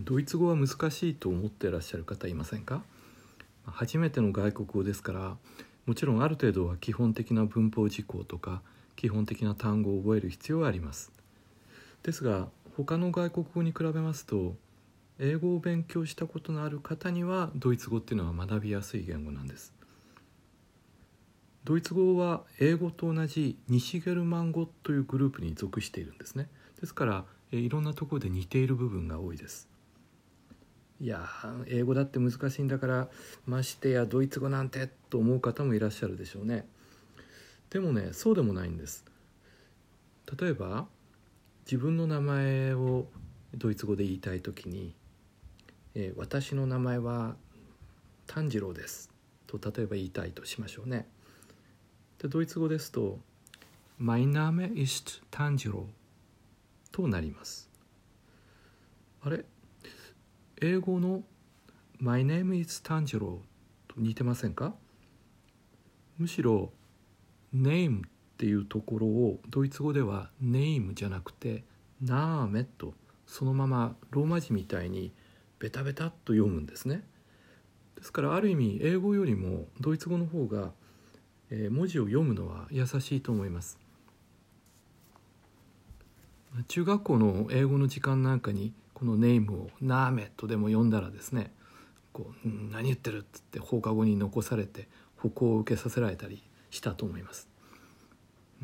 ドイツ語は難しいと思っていらっしゃる方いませんか？初めての外国語ですからもちろんある程度は基本的な文法事項とか基本的な単語を覚える必要はあります。ですが他の外国語に比べますと英語を勉強したことのある方にはドイツ語っていうのは学びやすい言語なんです。ドイツ語は英語と同じ西ゲルマン語というグループに属しているんですね。ですからいろんなところで似ている部分が多いです。いや英語だって難しいんだからましてやドイツ語なんてと思う方もいらっしゃるでしょうね。でもねそうでもないんです。例えば自分の名前をドイツ語で言いたい時に「えー、私の名前は炭治郎です」と例えば言いたいとしましょうね。でドイツ語ですと「Mein Name ist 炭治郎」となります。あれ？英語の My name is 炭治郎と似てませんか？むしろ name っていうところをドイツ語では name じゃなくて name とそのままローマ字みたいにベタベタと読むんですね。ですからある意味英語よりもドイツ語の方が、文字を読むのは優しいと思います。中学校の英語の時間なんかにこのネームを「ナーメ」とでも読んだらですねこう「何言ってる」っつって放課後に残されて歩行を受けさせられたりしたと思います「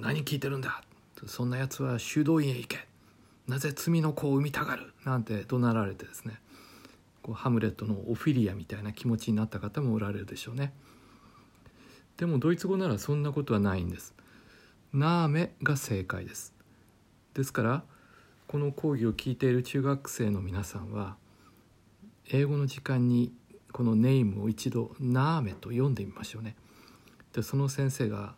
何聞いてるんだそんなやつは修道院へ行けなぜ罪の子を産みたがる」なんて怒鳴られてですねこうハムレットのオフィリアみたいな気持ちになった方もおられるでしょうね。でもドイツ語ならそんなことはないんです「ナーメ」が正解です。ですからこの講義を聞いている中学生の皆さんは英語の時間にこのネームを一度「ナーメ」と読んでみましょうね。でその先生が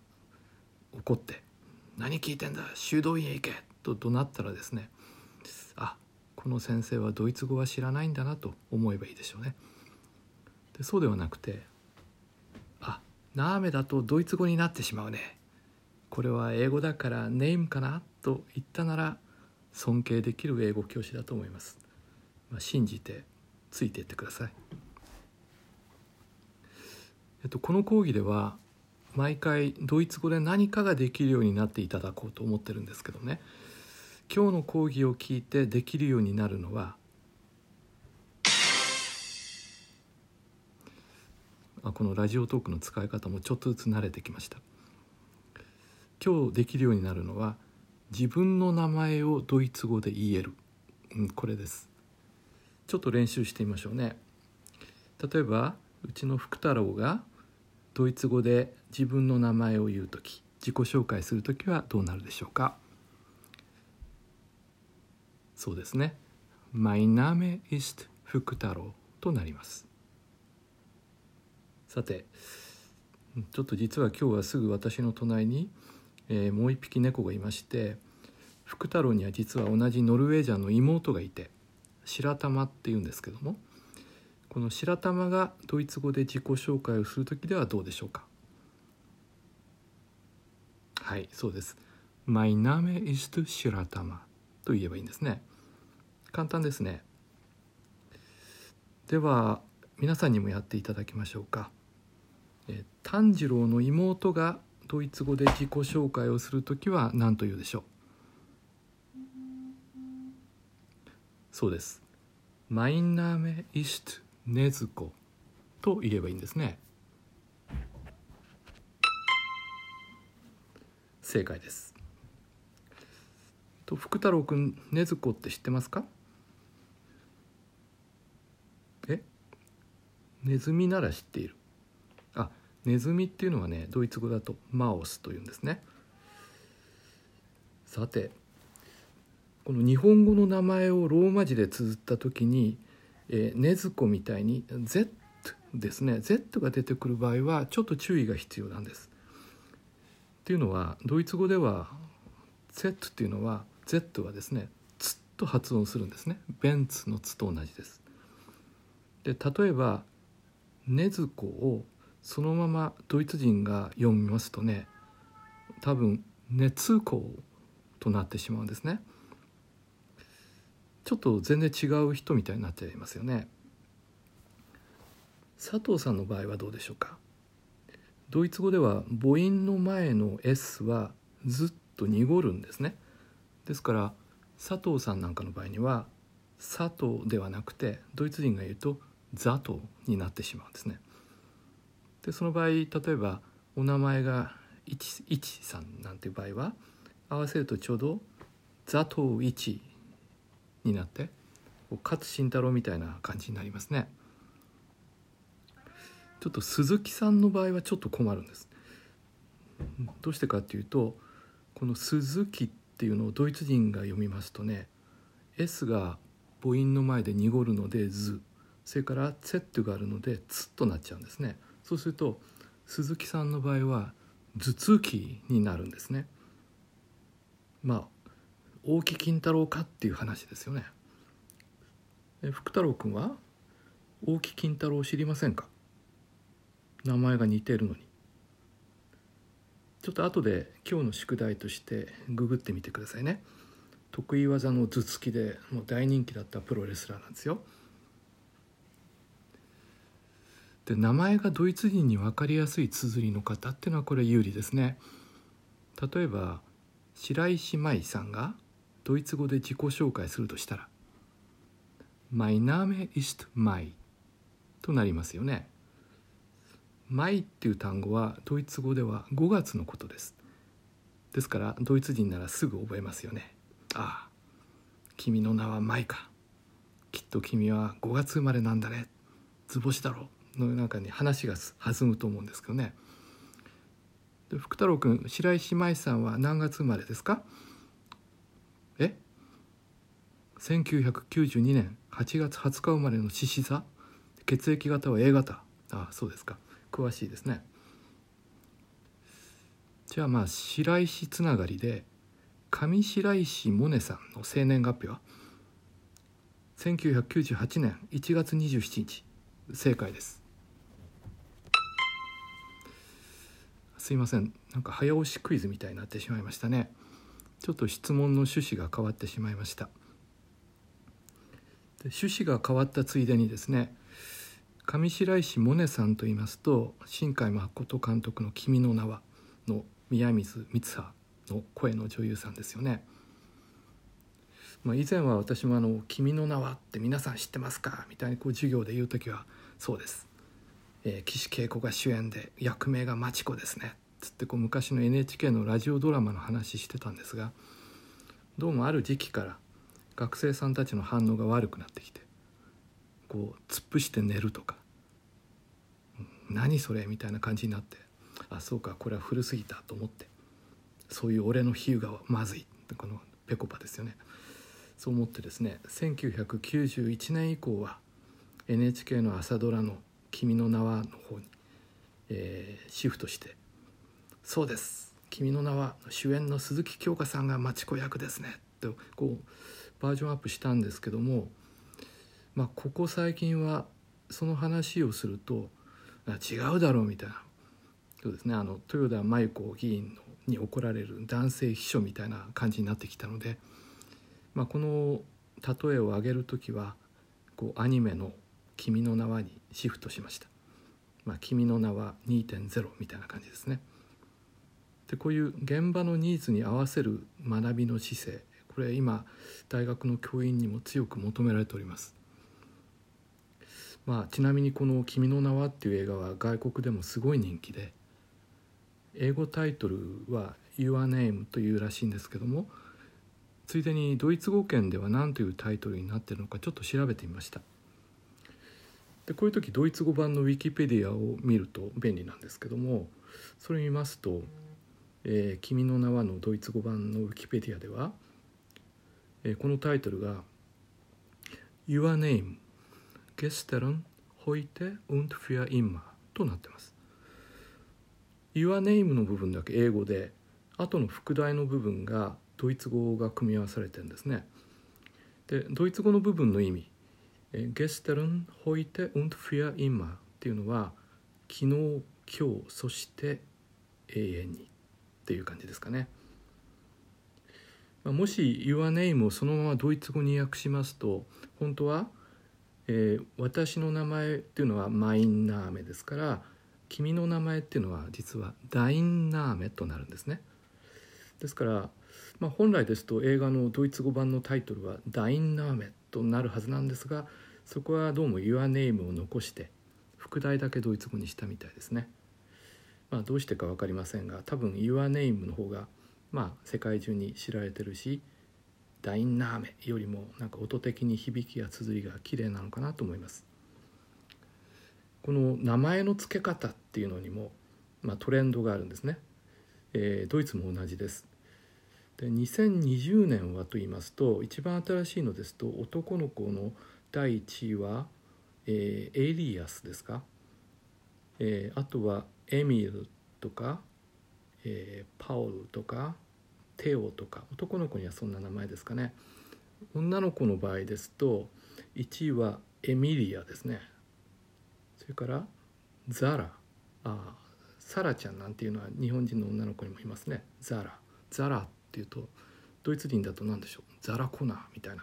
怒って「何聞いてんだ修道院へ行け!」と怒鳴ったらですねあこの先生はドイツ語は知らないんだなと思えばいいでしょうね。でそうではなくて「あナーメだとドイツ語になってしまうね」これは英語だからネームかなと言ったなら尊敬できる英語教師だと思います、まあ、信じてついていってください、えっと、この講義では毎回ドイツ語で何かができるようになっていただこうと思ってるんですけどね。今日の講義を聞いてできるようになるのはあこのラジオトークの使い方もちょっとずつ慣れてきました。今日できるようになるのは自分の名前をドイツ語で言える、うん、これです。ちょっと練習してみましょうね。例えばうちの福太郎がドイツ語で自分の名前を言う時自己紹介する時はどうなるでしょうか？そうですね「Mein Name ist 福太郎」となります。さてちょっと実は今日はすぐ私の隣にえー、もう一匹猫がいまして福太郎には実は同じノルウェージャンの妹がいて白玉っていうんですけどもこの白玉がドイツ語で自己紹介をする時ではどうでしょうか。はいそうです「My name is 白玉」と言えばいいんですね。簡単ですね。では皆さんにもやっていただきましょうか、え炭治郎の妹がドイツ語で自己紹介をする時は何と言うでしょう？そうです。マイナーメイシトネズコと言えばいいんですね。正解です。と福太郎くんねずこって知ってますか？え？ネズミなら知っているネズミっていうのはねドイツ語だとマオスというんですねさてこの日本語の名前をローマ字で綴った時に「えー、ねずこ」みたいに「Z」ですね「Z」が出てくる場合はちょっと注意が必要なんです。っていうのはドイツ語では「Z」っていうのは「Z」はですね「つ」と発音するんですね。ベンツの「つ」と同じです。で例えば「ねずこ」を「そのままドイツ人が読みますとね多分熱光となってしまうんですね。ちょっと全然違う人みたいになっちゃいますよね。佐藤さんの場合はどうでしょうか？ドイツ語では母音の前の S はずっと濁るんですね。ですから佐藤さんなんかの場合には佐藤ではなくてドイツ人が言うとザトになってしまうんですね。でその場合例えばお名前が一さんなんていう場合は合わせるとちょうどザトウ一になって勝慎太郎みたいな感じになりますね。ちょっと鈴木さんの場合はちょっと困るんです。どうしてかっていうとこの「鈴木」っていうのをドイツ人が読みますとね S が母音の前で濁るので「図」それから「ツェット」があるので「ツ」となっちゃうんですね。そうすると鈴木さんの場合は「頭痛期」になるんですね。まあ大木金太郎かっていう話ですよね。福太郎君は？大木金太郎知りませんか？名前が似てるのに。ちょっと後で今日の宿題としてググってみてくださいね。得意技の頭突きでもう大人気だったプロレスラーなんですよ。で名前がドイツ人に分かりやすい綴りの方っていうのはこれ有利ですね例えば白石舞さんがドイツ語で自己紹介するとしたら「My Name ist Mai」となりますよね。マイっていう単語はドイツ語では5月のことです。ですからドイツ人ならすぐ覚えますよね。ああ、君の名はマイか。きっと君は5月生まれなんだね。図星だろう。の中に話が弾むと思うんですけどね。で福太郎君白石舞さんは何月生まれですか？え？1992年。8月20日生まれの獅子座。血液型は A 型。ああそうですか。詳しいですね。じゃあまあ白石つながりで上白石萌音さんの生年月日は？1998年1月27日。正解です。すいません。なんか早押しクイズみたいになってしまいましたね。ちょっと質問の趣旨が変わってしまいました。で趣旨が変わったついでにですね上白石萌音さんと言いますと新海誠監督の「君の名は」の宮水光葉の声の女優さんですよね。まあ、以前は私もあの「君の名は」って皆さん知ってますかみたいにこう授業で言う時はそうです、えー、岸恵子が主演で役名が真知子ですねつってこう昔の NHK のラジオドラマの話してたんですがどうもある時期から学生さんたちの反応が悪くなってきてこう突っ伏して寝るとか「何それ?」みたいな感じになってあそうかこれは古すぎたと思ってそういう俺の比喩がまずいこのぺこぱですよねそう思ってですね1991年以降は NHK の朝ドラの「君の名は」の方に、えー、シフトして「そうです。君の名は」主演の鈴木京香さんが町子役ですね。ってこうバージョンアップしたんですけどもまあここ最近はその話をすると違うだろうみたいな。そうですね。あの豊田真由子議員のに怒られる男性秘書みたいな感じになってきたので、まあ、この例えを挙げる時はこうアニメの「君の名は」にシフトしました。まあ、君の名は2.0みたいな感じですね。でこういう現場のニーズに合わせる学びの姿勢これ今大学の教員にも強く求められております。まあ、ちなみにこの「君の名は」っていう映画は外国でもすごい人気で英語タイトルは「Your Name」というらしいんですけどもついでにドイツ語圏では何というタイトルになってるのかちょっと調べてみましたでこういう時ドイツ語版のウィキペディアを見ると便利なんですけどもそれ見ますと「えー、君の名は」のドイツ語版のウィキペディアでは、えー、このタイトルが「Your Name gestern heute und für immer となってます。Your name の部分だけ英語で後の副題の部分がドイツ語が組み合わされてるんですね。でドイツ語の部分の意味 gestern heute und für immer っていうのは昨日今日そして永遠にっていう感じですかねもし「Your name」をそのままドイツ語に訳しますと本当は、えー、私の名前っていうのは「マインナーメ」ですから君の名前っていうのは実は「ダインナーメ」となるんですね。ですから、まあ、本来ですと映画のドイツ語版のタイトルは「ダインナーメ」となるはずなんですがそこはどうも「Your name」を残して副題だけドイツ語にしたみたいですね。まあ、どうしてか分かりませんが多分「Your name」の方がまあ世界中に知られてるし「ダインナーメ」よりもなんか音的に響きや綴りが綺麗なのかなと思います。この名前の付け方っていうのにも、まあ、トレンドがあるんですね。えー、ドイツも同じです。で2020年はと言いますと一番新しいのですと男の子の第1位は、えー、エリアスですか、えー、あとはエミルとか、えー、パオルとかテオとか男の子にはそんな名前ですかね。女の子の場合ですと1位はエミリアですね。それからザラ。あサラちゃんなんていうのは日本人の女の子にもいますね。ザラ。ザラっていうとドイツ人だと何でしょう？ザラコナーみたいな。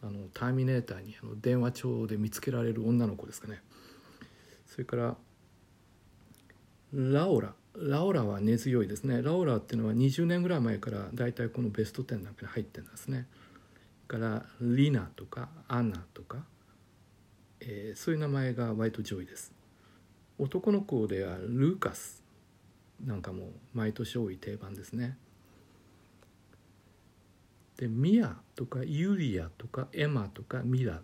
あのターミネーターにあの電話帳で見つけられる女の子ですかね。それからラオラ。ラオラは根強いですね。ラオラっていうのは20年ぐらい前から大体このベスト10なんかに入ってるんですね。からリナとかアナとか、えー、そういう名前が割と上位です。男の子ではルーカスなんかも毎年多い定番ですね。でミアとかユリアとかエマとかミラ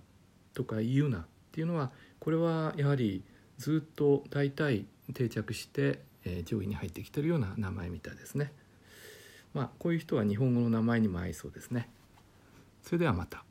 とかユナっていうのはこれはやはりずっと大体定着して、え上位に入ってきてるような名前みたいですね。まあこういう人は日本語の名前にも合いそうですね。それではまた。